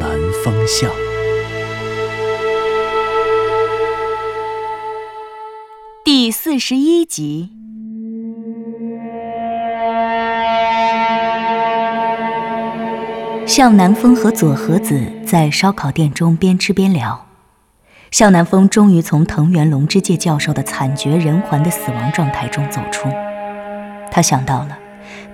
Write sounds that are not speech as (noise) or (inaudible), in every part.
南风向》第四十一集。向南风和左和子在烧烤店中边吃边聊。向南风终于从藤原龙之介教授的惨绝人寰的死亡状态中走出，他想到了。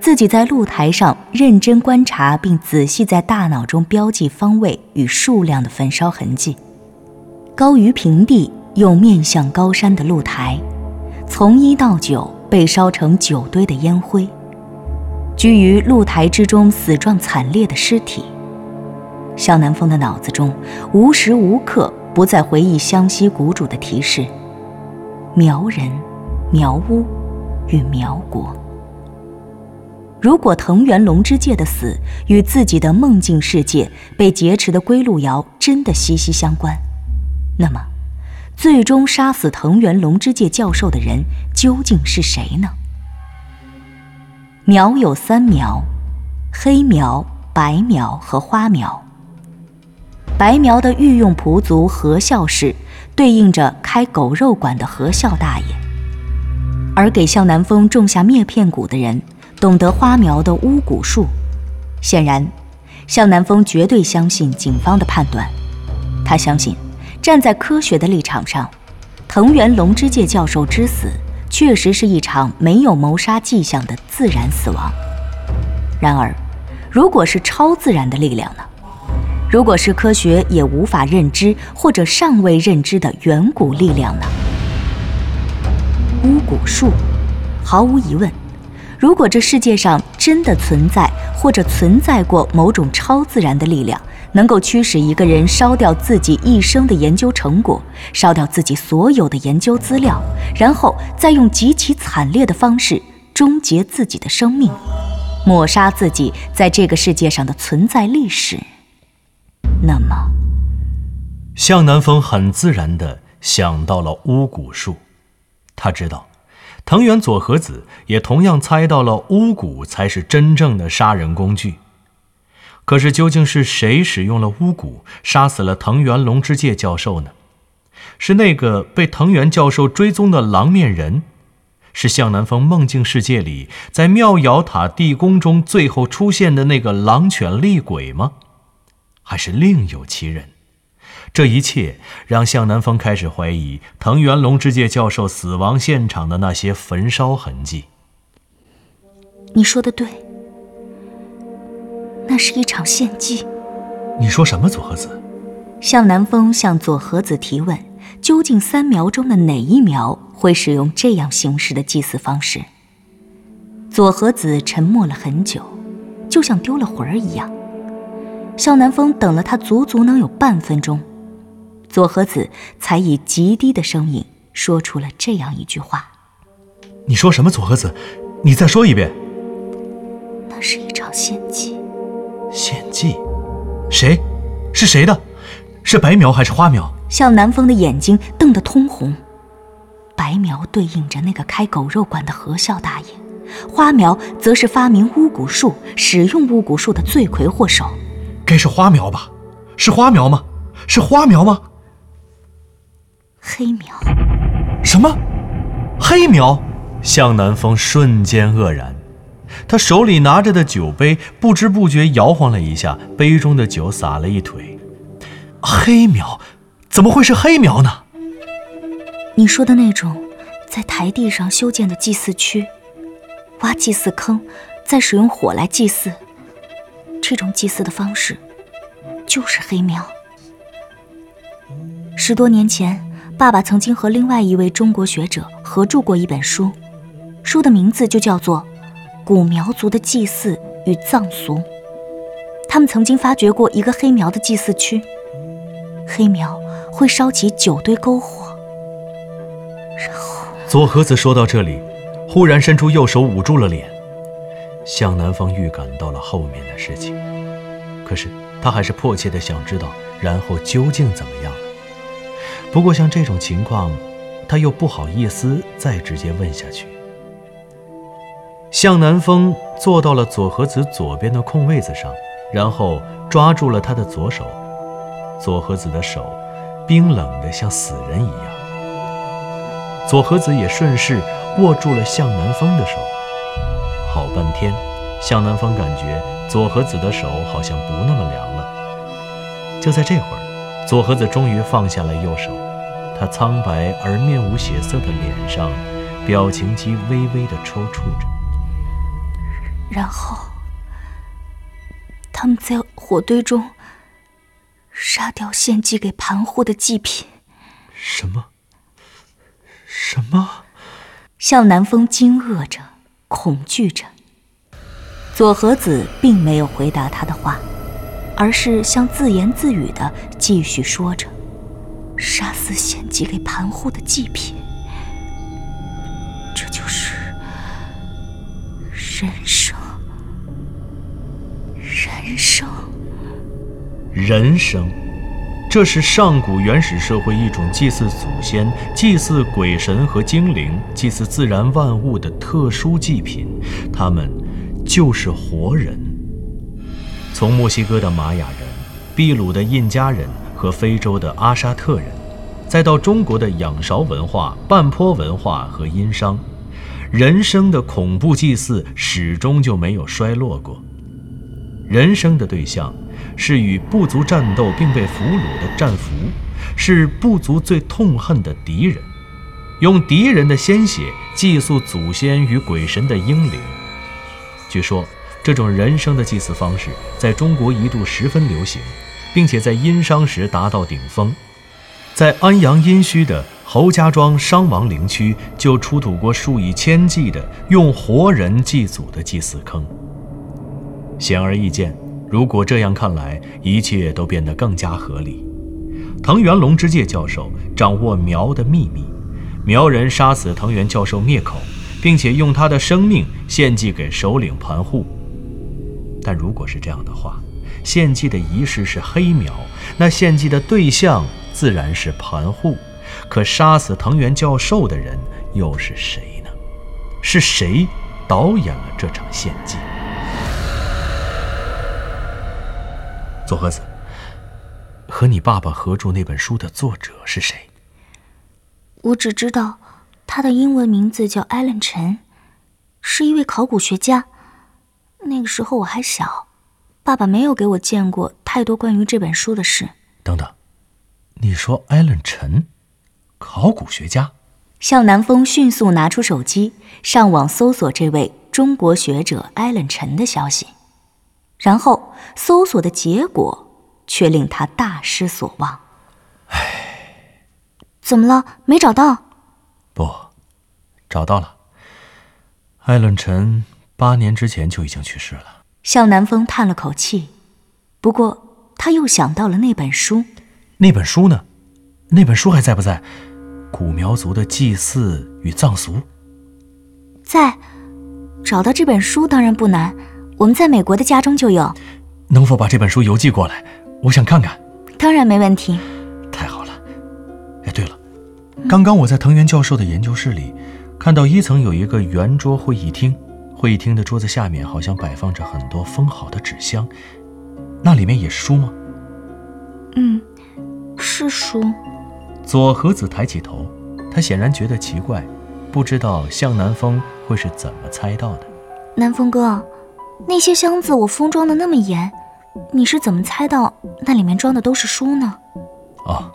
自己在露台上认真观察，并仔细在大脑中标记方位与数量的焚烧痕迹。高于平地又面向高山的露台，从一到九被烧成九堆的烟灰。居于露台之中死状惨烈的尸体，向南风的脑子中无时无刻不在回忆湘西谷主的提示：苗人、苗屋与苗国。如果藤原龙之介的死与自己的梦境世界被劫持的归路遥真的息息相关，那么，最终杀死藤原龙之介教授的人究竟是谁呢？苗有三苗：黑苗、白苗和花苗。白苗的御用仆族何孝氏，对应着开狗肉馆的何孝大爷，而给向南风种下灭片蛊的人。懂得花苗的巫蛊术，显然，向南风绝对相信警方的判断。他相信，站在科学的立场上，藤原龙之介教授之死确实是一场没有谋杀迹象的自然死亡。然而，如果是超自然的力量呢？如果是科学也无法认知或者尚未认知的远古力量呢？巫蛊术，毫无疑问。如果这世界上真的存在或者存在过某种超自然的力量，能够驱使一个人烧掉自己一生的研究成果，烧掉自己所有的研究资料，然后再用极其惨烈的方式终结自己的生命，抹杀自己在这个世界上的存在历史，那么，向南风很自然地想到了巫蛊术，他知道。藤原佐和子也同样猜到了巫蛊才是真正的杀人工具。可是究竟是谁使用了巫蛊杀死了藤原龙之介教授呢？是那个被藤原教授追踪的狼面人？是向南风梦境世界里在妙瑶塔地宫中最后出现的那个狼犬厉鬼吗？还是另有其人？这一切让向南风开始怀疑藤原龙之介教授死亡现场的那些焚烧痕迹。你说的对，那是一场献祭。你说什么，左和子？向南风向左和子提问：究竟三苗中的哪一苗会使用这样形式的祭祀方式？左和子沉默了很久，就像丢了魂儿一样。向南风等了他足足能有半分钟。佐和子才以极低的声音说出了这样一句话：“你说什么？佐和子，你再说一遍。”那是一场献祭。献祭？谁？是谁的？是白苗还是花苗？向南风的眼睛瞪得通红。白苗对应着那个开狗肉馆的何孝大爷，花苗则是发明巫蛊术、使用巫蛊术的罪魁祸首。该是花苗吧？是花苗吗？是花苗吗？黑苗，什么？黑苗？向南风瞬间愕然，他手里拿着的酒杯不知不觉摇晃了一下，杯中的酒洒了一腿。黑苗？怎么会是黑苗呢？你说的那种，在台地上修建的祭祀区，挖祭祀坑，再使用火来祭祀，这种祭祀的方式，就是黑苗。十多年前。爸爸曾经和另外一位中国学者合著过一本书，书的名字就叫做《古苗族的祭祀与葬俗》。他们曾经发掘过一个黑苗的祭祀区，黑苗会烧起九堆篝火。然后，左和子说到这里，忽然伸出右手捂住了脸。向南方预感到了后面的事情，可是他还是迫切的想知道，然后究竟怎么样了。不过像这种情况，他又不好意思再直接问下去。向南风坐到了左和子左边的空位子上，然后抓住了他的左手。左和子的手冰冷的像死人一样。左和子也顺势握住了向南风的手。好半天，向南风感觉左和子的手好像不那么凉了。就在这会儿，左和子终于放下了右手，他苍白而面无血色的脸上，表情肌微微的抽搐着。然后，他们在火堆中杀掉献祭给盘户的祭品。什么？什么？向南风惊愕着。恐惧着，左和子并没有回答他的话，而是像自言自语的继续说着：“杀死献祭给盘户的祭品，这就是人生，人生，人生。”这是上古原始社会一种祭祀祖先、祭祀鬼神和精灵、祭祀自然万物的特殊祭品，他们就是活人。从墨西哥的玛雅人、秘鲁的印加人和非洲的阿沙特人，再到中国的仰韶文化、半坡文化和殷商，人生的恐怖祭祀始终就没有衰落过。人生的对象。是与部族战斗并被俘虏的战俘，是部族最痛恨的敌人，用敌人的鲜血祭祀祖先与鬼神的英灵。据说，这种人生的祭祀方式在中国一度十分流行，并且在殷商时达到顶峰。在安阳殷墟的侯家庄商王陵区，就出土过数以千计的用活人祭祖的祭祀坑。显而易见。如果这样看来，一切都变得更加合理。藤原龙之介教授掌握苗的秘密，苗人杀死藤原教授灭口，并且用他的生命献祭给首领盘户。但如果是这样的话，献祭的仪式是黑苗，那献祭的对象自然是盘户。可杀死藤原教授的人又是谁呢？是谁导演了这场献祭？左和子，和你爸爸合著那本书的作者是谁？我只知道他的英文名字叫艾伦陈，是一位考古学家。那个时候我还小，爸爸没有给我见过太多关于这本书的事。等等，你说艾伦陈，考古学家？向南风迅速拿出手机，上网搜索这位中国学者艾伦陈的消息。然后搜索的结果却令他大失所望。唉，怎么了？没找到？不，找到了。艾伦陈八年之前就已经去世了。向南风叹了口气，不过他又想到了那本书。那本书呢？那本书还在不在？古苗族的祭祀与葬俗。在，找到这本书当然不难。我们在美国的家中就有，能否把这本书邮寄过来？我想看看。当然没问题。太好了。哎，对了，刚刚我在藤原教授的研究室里，看到一层有一个圆桌会议厅，会议厅的桌子下面好像摆放着很多封好的纸箱，那里面也是书吗？嗯，是书。左和子抬起头，他显然觉得奇怪，不知道向南风会是怎么猜到的。南风哥。那些箱子我封装的那么严，你是怎么猜到那里面装的都是书呢？哦，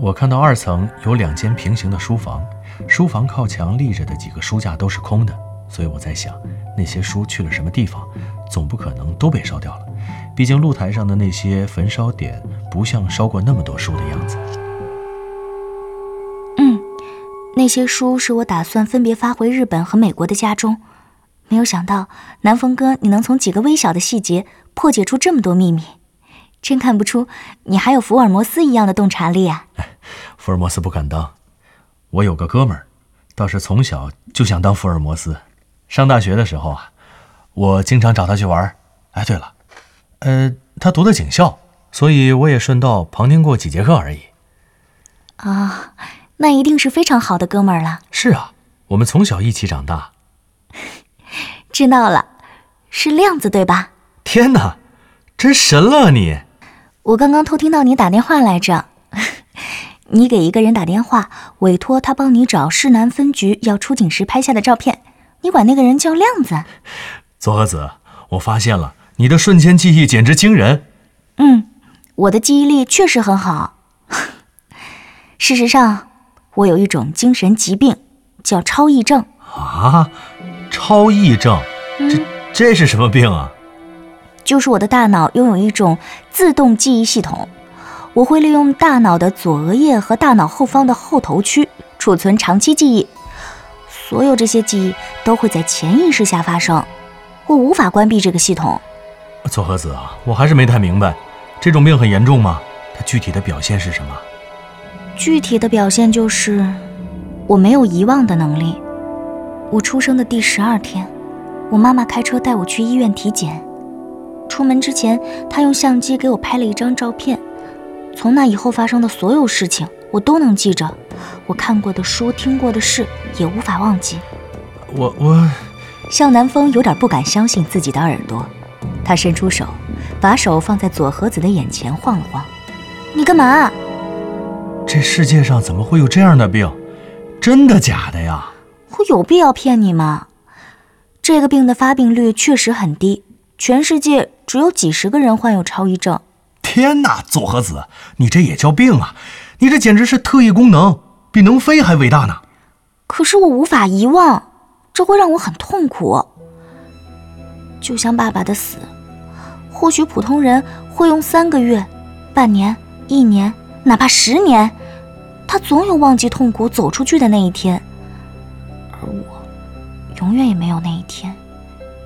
我看到二层有两间平行的书房，书房靠墙立着的几个书架都是空的，所以我在想，那些书去了什么地方？总不可能都被烧掉了，毕竟露台上的那些焚烧点不像烧过那么多书的样子。嗯，那些书是我打算分别发回日本和美国的家中。没有想到南风哥你能从几个微小的细节破解出这么多秘密，真看不出你还有福尔摩斯一样的洞察力啊！福尔摩斯不敢当，我有个哥们儿，倒是从小就想当福尔摩斯。上大学的时候啊，我经常找他去玩。哎，对了，呃，他读的警校，所以我也顺道旁听过几节课而已。啊，那一定是非常好的哥们儿了。是啊，我们从小一起长大。(laughs) 知道了，是亮子对吧？天哪，真神了你！我刚刚偷听到你打电话来着，(laughs) 你给一个人打电话，委托他帮你找市南分局要出警时拍下的照片，你管那个人叫亮子。左和子，我发现了，你的瞬间记忆简直惊人。嗯，我的记忆力确实很好。(laughs) 事实上，我有一种精神疾病，叫超忆症。啊，超忆症，这这是什么病啊？就是我的大脑拥有一种自动记忆系统，我会利用大脑的左额叶和大脑后方的后头区储存长期记忆，所有这些记忆都会在潜意识下发生，我无法关闭这个系统。左和子啊，我还是没太明白，这种病很严重吗？它具体的表现是什么？具体的表现就是，我没有遗忘的能力。我出生的第十二天，我妈妈开车带我去医院体检。出门之前，她用相机给我拍了一张照片。从那以后发生的所有事情，我都能记着。我看过的书、听过的事，也无法忘记。我我，向南风有点不敢相信自己的耳朵。他伸出手，把手放在左和子的眼前晃了晃。你干嘛？这世界上怎么会有这样的病？真的假的呀？我有必要骗你吗？这个病的发病率确实很低，全世界只有几十个人患有超忆症。天哪，左和子，你这也叫病啊？你这简直是特异功能，比能飞还伟大呢。可是我无法遗忘，这会让我很痛苦。就像爸爸的死，或许普通人会用三个月、半年、一年。哪怕十年，他总有忘记痛苦、走出去的那一天，而我永远也没有那一天，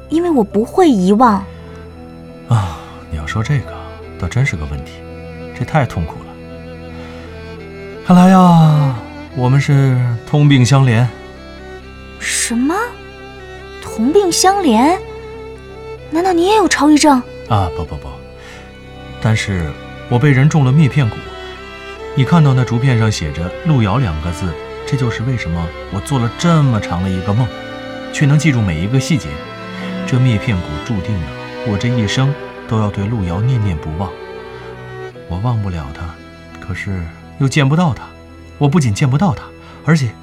因为我不会遗忘。啊，你要说这个，倒真是个问题，这太痛苦了。看来呀，我们是同病相怜。什么？同病相怜？难道你也有超忆症？啊，不不不，但是我被人中了灭片蛊。你看到那竹片上写着“路遥”两个字，这就是为什么我做了这么长的一个梦，却能记住每一个细节。这灭片蛊注定了我这一生都要对路遥念念不忘。我忘不了他，可是又见不到他。我不仅见不到他，而且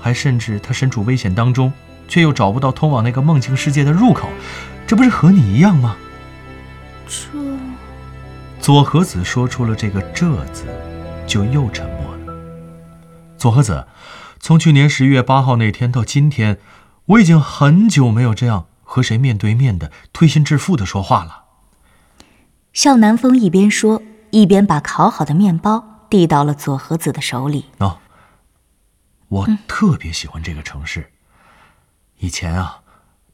还甚至他身处危险当中，却又找不到通往那个梦境世界的入口。这不是和你一样吗？这，左和子说出了这个“这”字。就又沉默了。左和子，从去年十月八号那天到今天，我已经很久没有这样和谁面对面的推心置腹的说话了。向南风一边说，一边把烤好的面包递到了左和子的手里。哦，我特别喜欢这个城市。以前啊，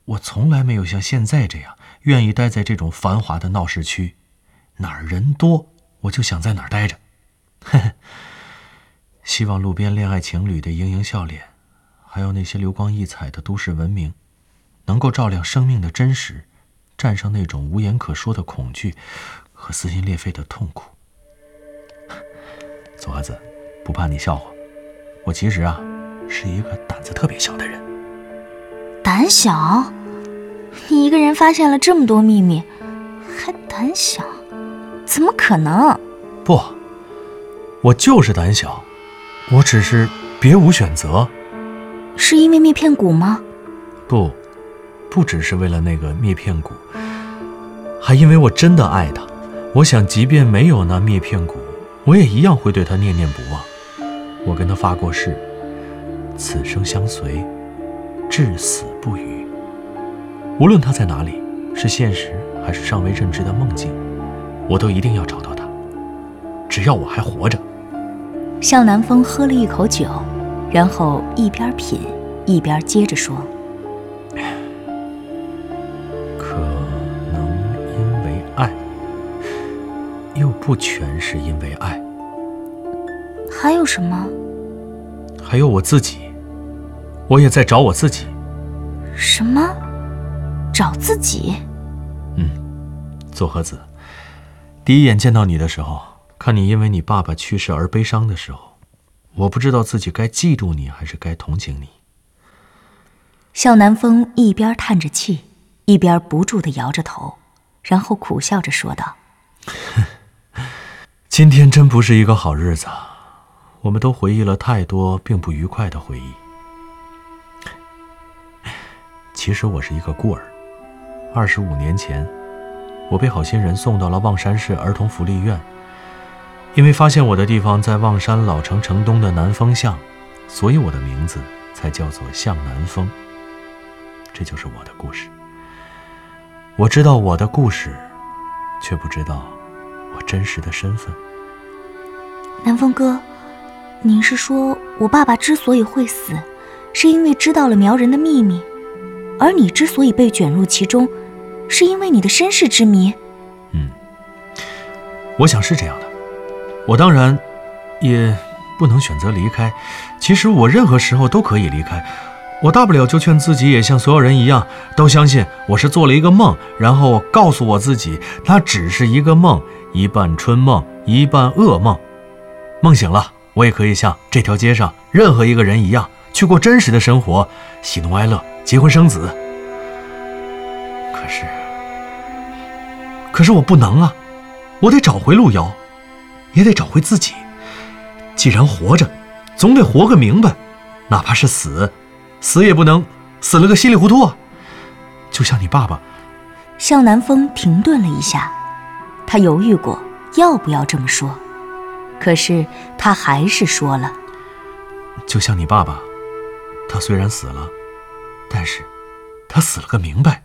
我从来没有像现在这样愿意待在这种繁华的闹市区，哪儿人多我就想在哪儿待着。希望路边恋爱情侣的盈盈笑脸，还有那些流光溢彩的都市文明，能够照亮生命的真实，战胜那种无言可说的恐惧和撕心裂肺的痛苦。左和子，不怕你笑话，我其实啊，是一个胆子特别小的人。胆小？你一个人发现了这么多秘密，还胆小？怎么可能？不。我就是胆小，我只是别无选择。是因为灭片谷吗？不，不只是为了那个灭片谷，还因为我真的爱他。我想，即便没有那灭片蛊，我也一样会对他念念不忘。我跟他发过誓，此生相随，至死不渝。无论他在哪里，是现实还是尚未认知的梦境，我都一定要找到他。只要我还活着。向南风喝了一口酒，然后一边品一边接着说：“不全是因为爱。还有什么？还有我自己，我也在找我自己。什么？找自己？嗯，左和子，第一眼见到你的时候，看你因为你爸爸去世而悲伤的时候，我不知道自己该嫉妒你还是该同情你。向南风一边叹着气，一边不住的摇着头，然后苦笑着说道：“ (laughs) 今天真不是一个好日子，我们都回忆了太多并不愉快的回忆。其实我是一个孤儿，二十五年前，我被好心人送到了望山市儿童福利院，因为发现我的地方在望山老城城东的南风巷，所以我的名字才叫做向南风。”这就是我的故事。我知道我的故事，却不知道我真实的身份。南风哥，您是说我爸爸之所以会死，是因为知道了苗人的秘密，而你之所以被卷入其中，是因为你的身世之谜？嗯，我想是这样的。我当然也不能选择离开。其实我任何时候都可以离开。我大不了就劝自己也像所有人一样，都相信我是做了一个梦，然后告诉我自己，它只是一个梦，一半春梦，一半噩梦。梦醒了，我也可以像这条街上任何一个人一样，去过真实的生活，喜怒哀乐，结婚生子。可是，可是我不能啊！我得找回路遥，也得找回自己。既然活着，总得活个明白，哪怕是死。死也不能死了个稀里糊涂啊！就像你爸爸。向南风停顿了一下，他犹豫过要不要这么说，可是他还是说了：“就像你爸爸，他虽然死了，但是他死了个明白，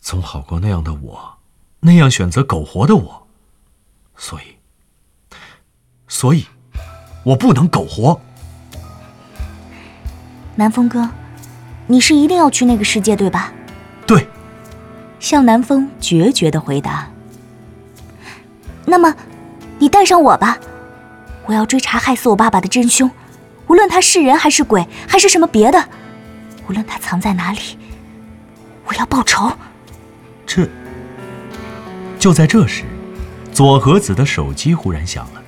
总好过那样的我，那样选择苟活的我。所以，所以，我不能苟活。”南风哥，你是一定要去那个世界，对吧？对。向南风决绝的回答。那么，你带上我吧，我要追查害死我爸爸的真凶，无论他是人还是鬼，还是什么别的，无论他藏在哪里，我要报仇。这……就在这时，左和子的手机忽然响了，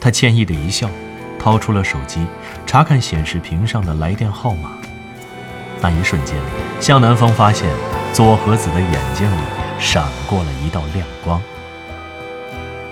他歉意的一笑。掏出了手机，查看显示屏上的来电号码。那一瞬间，向南风发现左和子的眼睛里闪过了一道亮光。